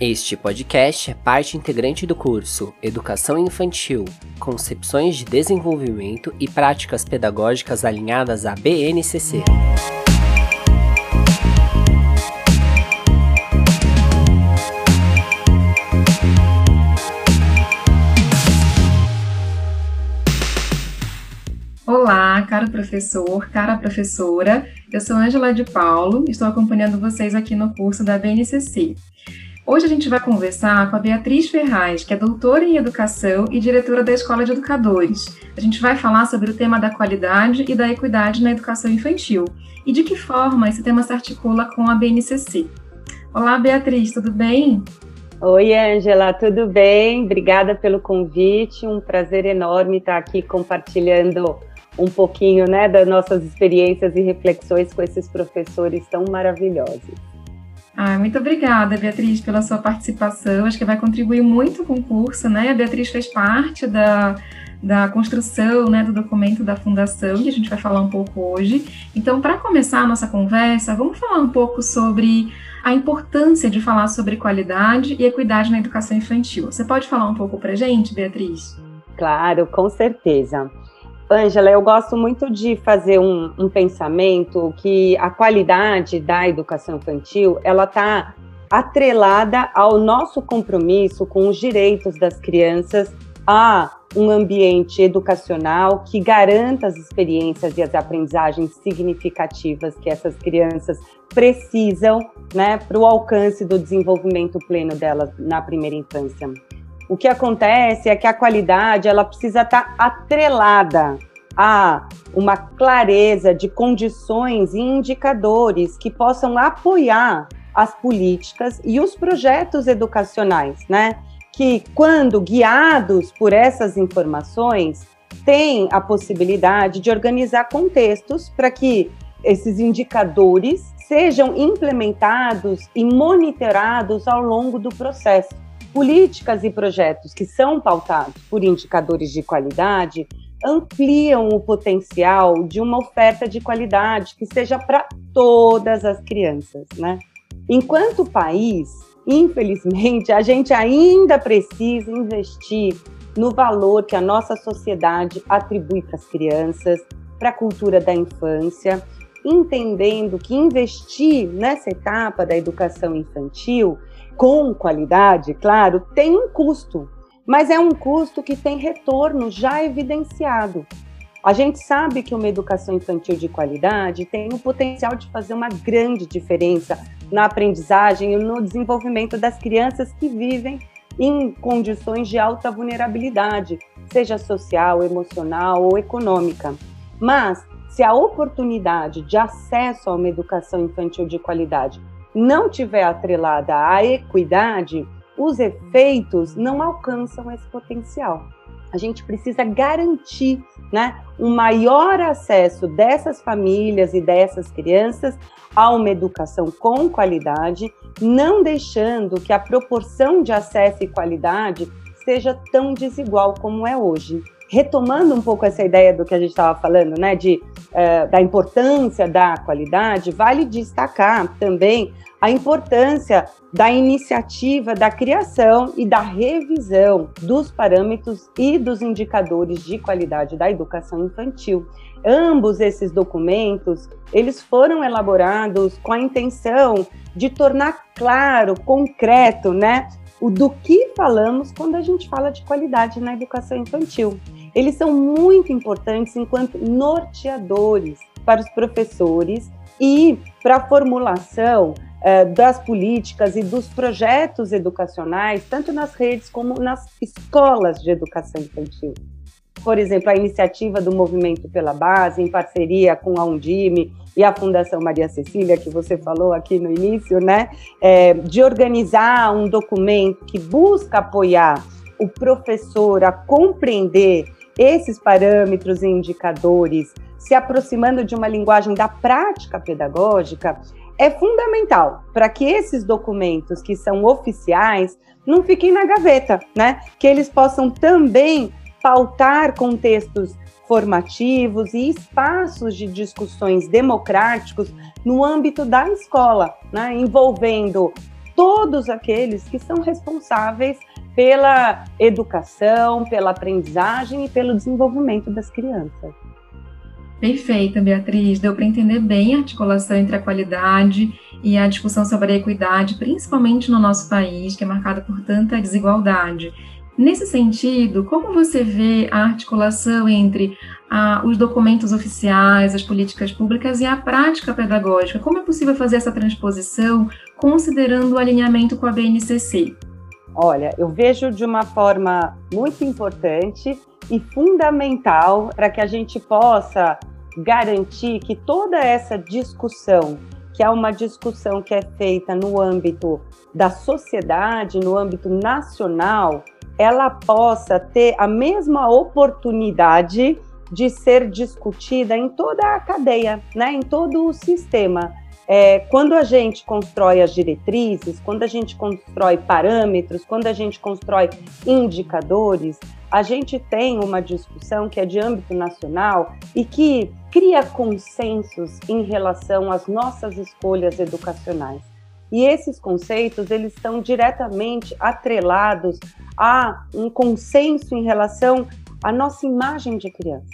Este podcast é parte integrante do curso Educação Infantil, Concepções de Desenvolvimento e Práticas Pedagógicas alinhadas à BNCC. Olá, caro professor, cara professora. Eu sou Angela de Paulo, estou acompanhando vocês aqui no curso da BNCC. Hoje a gente vai conversar com a Beatriz Ferraz, que é doutora em educação e diretora da Escola de Educadores. A gente vai falar sobre o tema da qualidade e da equidade na educação infantil e de que forma esse tema se articula com a BNCC. Olá, Beatriz, tudo bem? Oi, Angela, tudo bem? Obrigada pelo convite. Um prazer enorme estar aqui compartilhando um pouquinho né, das nossas experiências e reflexões com esses professores tão maravilhosos. Ah, muito obrigada, Beatriz, pela sua participação. Acho que vai contribuir muito com o curso, né? A Beatriz fez parte da, da construção né, do documento da fundação, que a gente vai falar um pouco hoje. Então, para começar a nossa conversa, vamos falar um pouco sobre a importância de falar sobre qualidade e equidade na educação infantil. Você pode falar um pouco para gente, Beatriz? Claro, com certeza. Ângela, eu gosto muito de fazer um, um, pensamento que a qualidade da educação infantil ela está atrelada ao nosso compromisso com os direitos das crianças a um ambiente educacional que garanta as experiências e as aprendizagens significativas que essas crianças precisam né, para o alcance do desenvolvimento pleno delas na primeira infância. O que acontece é que a qualidade ela precisa estar atrelada a uma clareza de condições e indicadores que possam apoiar as políticas e os projetos educacionais, né? Que, quando guiados por essas informações, têm a possibilidade de organizar contextos para que esses indicadores sejam implementados e monitorados ao longo do processo políticas e projetos que são pautados por indicadores de qualidade ampliam o potencial de uma oferta de qualidade que seja para todas as crianças, né? Enquanto país, infelizmente, a gente ainda precisa investir no valor que a nossa sociedade atribui para as crianças, para a cultura da infância, entendendo que investir nessa etapa da educação infantil com qualidade, claro, tem um custo, mas é um custo que tem retorno já evidenciado. A gente sabe que uma educação infantil de qualidade tem o potencial de fazer uma grande diferença na aprendizagem e no desenvolvimento das crianças que vivem em condições de alta vulnerabilidade, seja social, emocional ou econômica. Mas, se a oportunidade de acesso a uma educação infantil de qualidade não tiver atrelada à equidade, os efeitos não alcançam esse potencial. A gente precisa garantir né, um maior acesso dessas famílias e dessas crianças a uma educação com qualidade, não deixando que a proporção de acesso e qualidade seja tão desigual como é hoje retomando um pouco essa ideia do que a gente estava falando, né, de, uh, da importância da qualidade, vale destacar também a importância da iniciativa da criação e da revisão dos parâmetros e dos indicadores de qualidade da educação infantil. Ambos esses documentos, eles foram elaborados com a intenção de tornar claro, concreto, né, o do que falamos quando a gente fala de qualidade na educação infantil. Eles são muito importantes enquanto norteadores para os professores e para a formulação eh, das políticas e dos projetos educacionais, tanto nas redes como nas escolas de educação infantil. Por exemplo, a iniciativa do Movimento pela Base, em parceria com a Undime e a Fundação Maria Cecília, que você falou aqui no início, né, é, de organizar um documento que busca apoiar o professor a compreender esses parâmetros e indicadores, se aproximando de uma linguagem da prática pedagógica, é fundamental para que esses documentos que são oficiais não fiquem na gaveta, né? Que eles possam também pautar contextos formativos e espaços de discussões democráticos no âmbito da escola, né? envolvendo todos aqueles que são responsáveis pela educação, pela aprendizagem e pelo desenvolvimento das crianças. Perfeita, Beatriz. Deu para entender bem a articulação entre a qualidade e a discussão sobre a equidade, principalmente no nosso país, que é marcado por tanta desigualdade. Nesse sentido, como você vê a articulação entre ah, os documentos oficiais, as políticas públicas e a prática pedagógica? Como é possível fazer essa transposição considerando o alinhamento com a BNCC? Olha, eu vejo de uma forma muito importante e fundamental para que a gente possa garantir que toda essa discussão, que é uma discussão que é feita no âmbito da sociedade, no âmbito nacional, ela possa ter a mesma oportunidade de ser discutida em toda a cadeia, né, em todo o sistema. É, quando a gente constrói as diretrizes, quando a gente constrói parâmetros, quando a gente constrói indicadores, a gente tem uma discussão que é de âmbito nacional e que cria consensos em relação às nossas escolhas educacionais. E esses conceitos, eles estão diretamente atrelados a um consenso em relação à nossa imagem de criança.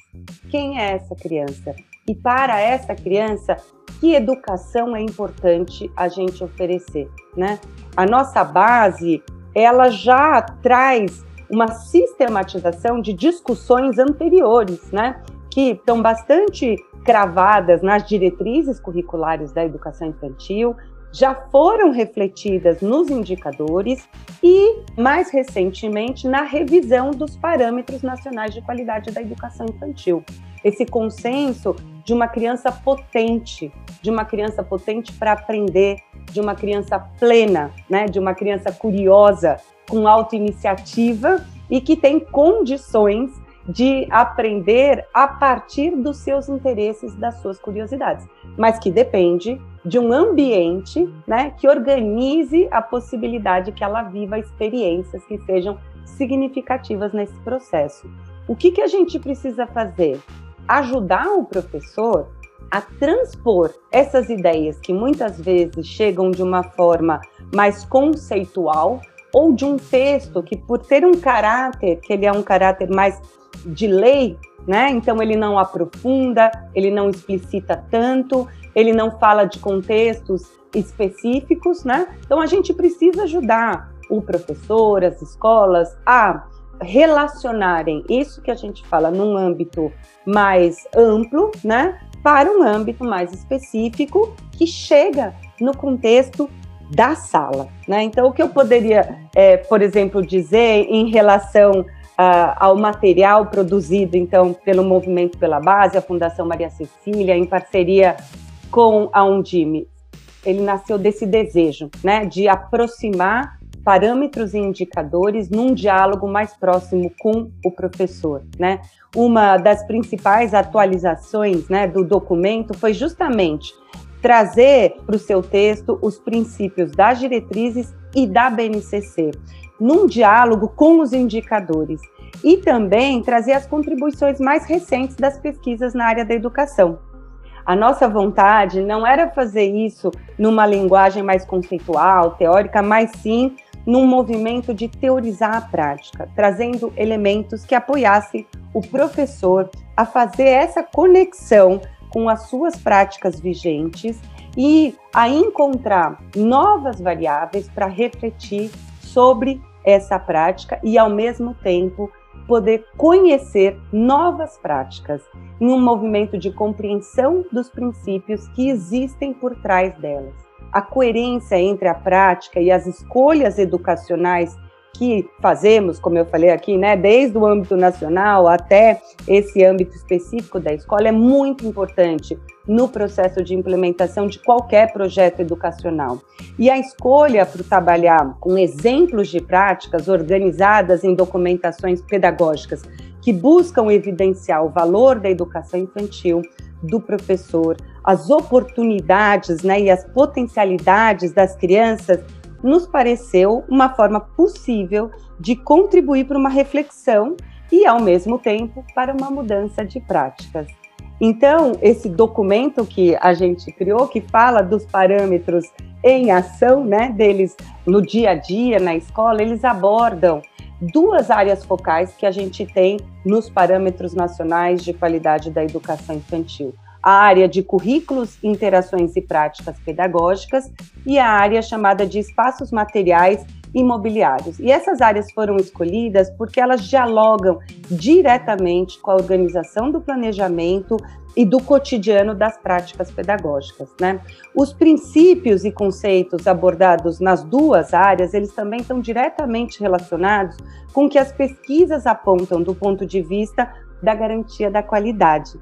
Quem é essa criança? E para essa criança, que educação é importante a gente oferecer, né? A nossa base, ela já traz uma sistematização de discussões anteriores, né? Que estão bastante cravadas nas diretrizes curriculares da educação infantil, já foram refletidas nos indicadores e, mais recentemente, na revisão dos parâmetros nacionais de qualidade da educação infantil. Esse consenso de uma criança potente, de uma criança potente para aprender, de uma criança plena, né, de uma criança curiosa, com autoiniciativa e que tem condições de aprender a partir dos seus interesses, das suas curiosidades, mas que depende de um ambiente né, que organize a possibilidade que ela viva experiências que sejam significativas nesse processo. O que, que a gente precisa fazer? Ajudar o professor a transpor essas ideias que muitas vezes chegam de uma forma mais conceitual ou de um texto que, por ter um caráter, que ele é um caráter mais de lei, né? Então ele não aprofunda, ele não explicita tanto, ele não fala de contextos específicos, né? Então a gente precisa ajudar o professor, as escolas a relacionarem isso que a gente fala num âmbito mais amplo, né, para um âmbito mais específico que chega no contexto da sala, né? Então o que eu poderia, é, por exemplo, dizer em relação Uh, ao material produzido então pelo Movimento pela Base, a Fundação Maria Cecília, em parceria com a Undime. Ele nasceu desse desejo, né, de aproximar parâmetros e indicadores num diálogo mais próximo com o professor, né? Uma das principais atualizações, né, do documento foi justamente trazer para o seu texto os princípios das diretrizes e da BNCC num diálogo com os indicadores e também trazer as contribuições mais recentes das pesquisas na área da educação. A nossa vontade não era fazer isso numa linguagem mais conceitual, teórica, mas sim num movimento de teorizar a prática, trazendo elementos que apoiassem o professor a fazer essa conexão com as suas práticas vigentes e a encontrar novas variáveis para refletir sobre essa prática e, ao mesmo tempo, poder conhecer novas práticas em um movimento de compreensão dos princípios que existem por trás delas. A coerência entre a prática e as escolhas educacionais que fazemos, como eu falei aqui, né, desde o âmbito nacional até esse âmbito específico da escola, é muito importante no processo de implementação de qualquer projeto educacional. E a escolha para trabalhar com exemplos de práticas organizadas em documentações pedagógicas que buscam evidenciar o valor da educação infantil, do professor, as oportunidades né, e as potencialidades das crianças nos pareceu uma forma possível de contribuir para uma reflexão e, ao mesmo tempo, para uma mudança de práticas. Então, esse documento que a gente criou, que fala dos parâmetros em ação, né, deles no dia a dia, na escola, eles abordam duas áreas focais que a gente tem nos parâmetros nacionais de qualidade da educação infantil. A área de currículos, interações e práticas pedagógicas e a área chamada de espaços materiais imobiliários. E essas áreas foram escolhidas porque elas dialogam diretamente com a organização do planejamento e do cotidiano das práticas pedagógicas, né? Os princípios e conceitos abordados nas duas áreas, eles também estão diretamente relacionados com o que as pesquisas apontam do ponto de vista da garantia da qualidade.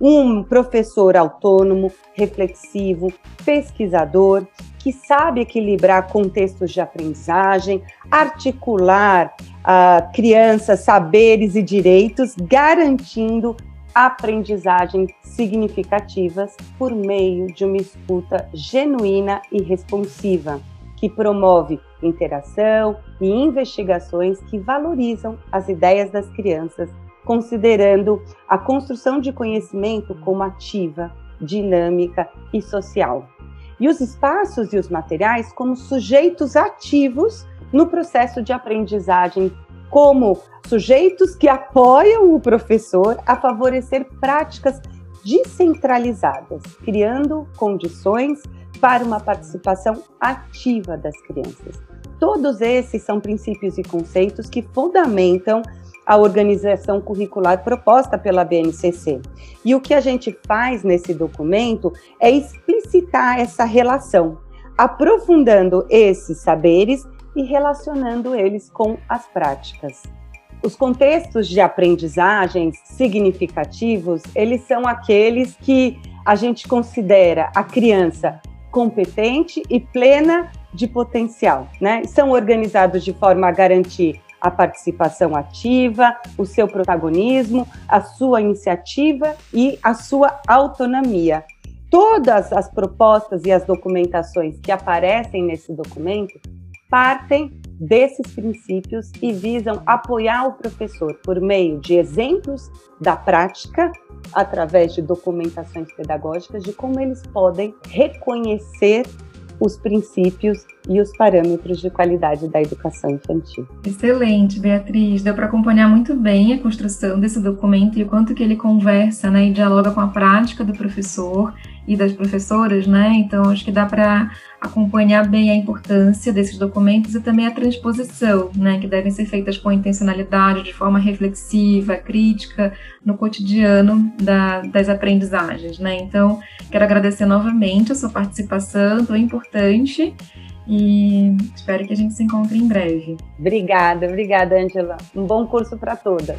Um professor autônomo, reflexivo, pesquisador, que sabe equilibrar contextos de aprendizagem, articular uh, crianças, saberes e direitos, garantindo aprendizagens significativas por meio de uma escuta genuína e responsiva, que promove interação e investigações que valorizam as ideias das crianças, considerando a construção de conhecimento como ativa, dinâmica e social e os espaços e os materiais como sujeitos ativos no processo de aprendizagem, como sujeitos que apoiam o professor a favorecer práticas descentralizadas, criando condições para uma participação ativa das crianças. Todos esses são princípios e conceitos que fundamentam a organização curricular proposta pela BNCC. E o que a gente faz nesse documento é explicitar essa relação, aprofundando esses saberes e relacionando eles com as práticas. Os contextos de aprendizagens significativos, eles são aqueles que a gente considera a criança competente e plena de potencial, né? São organizados de forma a garantir a participação ativa, o seu protagonismo, a sua iniciativa e a sua autonomia. Todas as propostas e as documentações que aparecem nesse documento partem desses princípios e visam apoiar o professor por meio de exemplos da prática, através de documentações pedagógicas, de como eles podem reconhecer os princípios e os parâmetros de qualidade da educação infantil. Excelente, Beatriz. Deu para acompanhar muito bem a construção desse documento e o quanto que ele conversa né, e dialoga com a prática do professor e das professoras, né? Então, acho que dá para acompanhar bem a importância desses documentos e também a transposição, né? Que devem ser feitas com intencionalidade, de forma reflexiva, crítica, no cotidiano da, das aprendizagens, né? Então, quero agradecer novamente a sua participação tão importante e espero que a gente se encontre em breve. Obrigada, obrigada, Angela. Um bom curso para todas.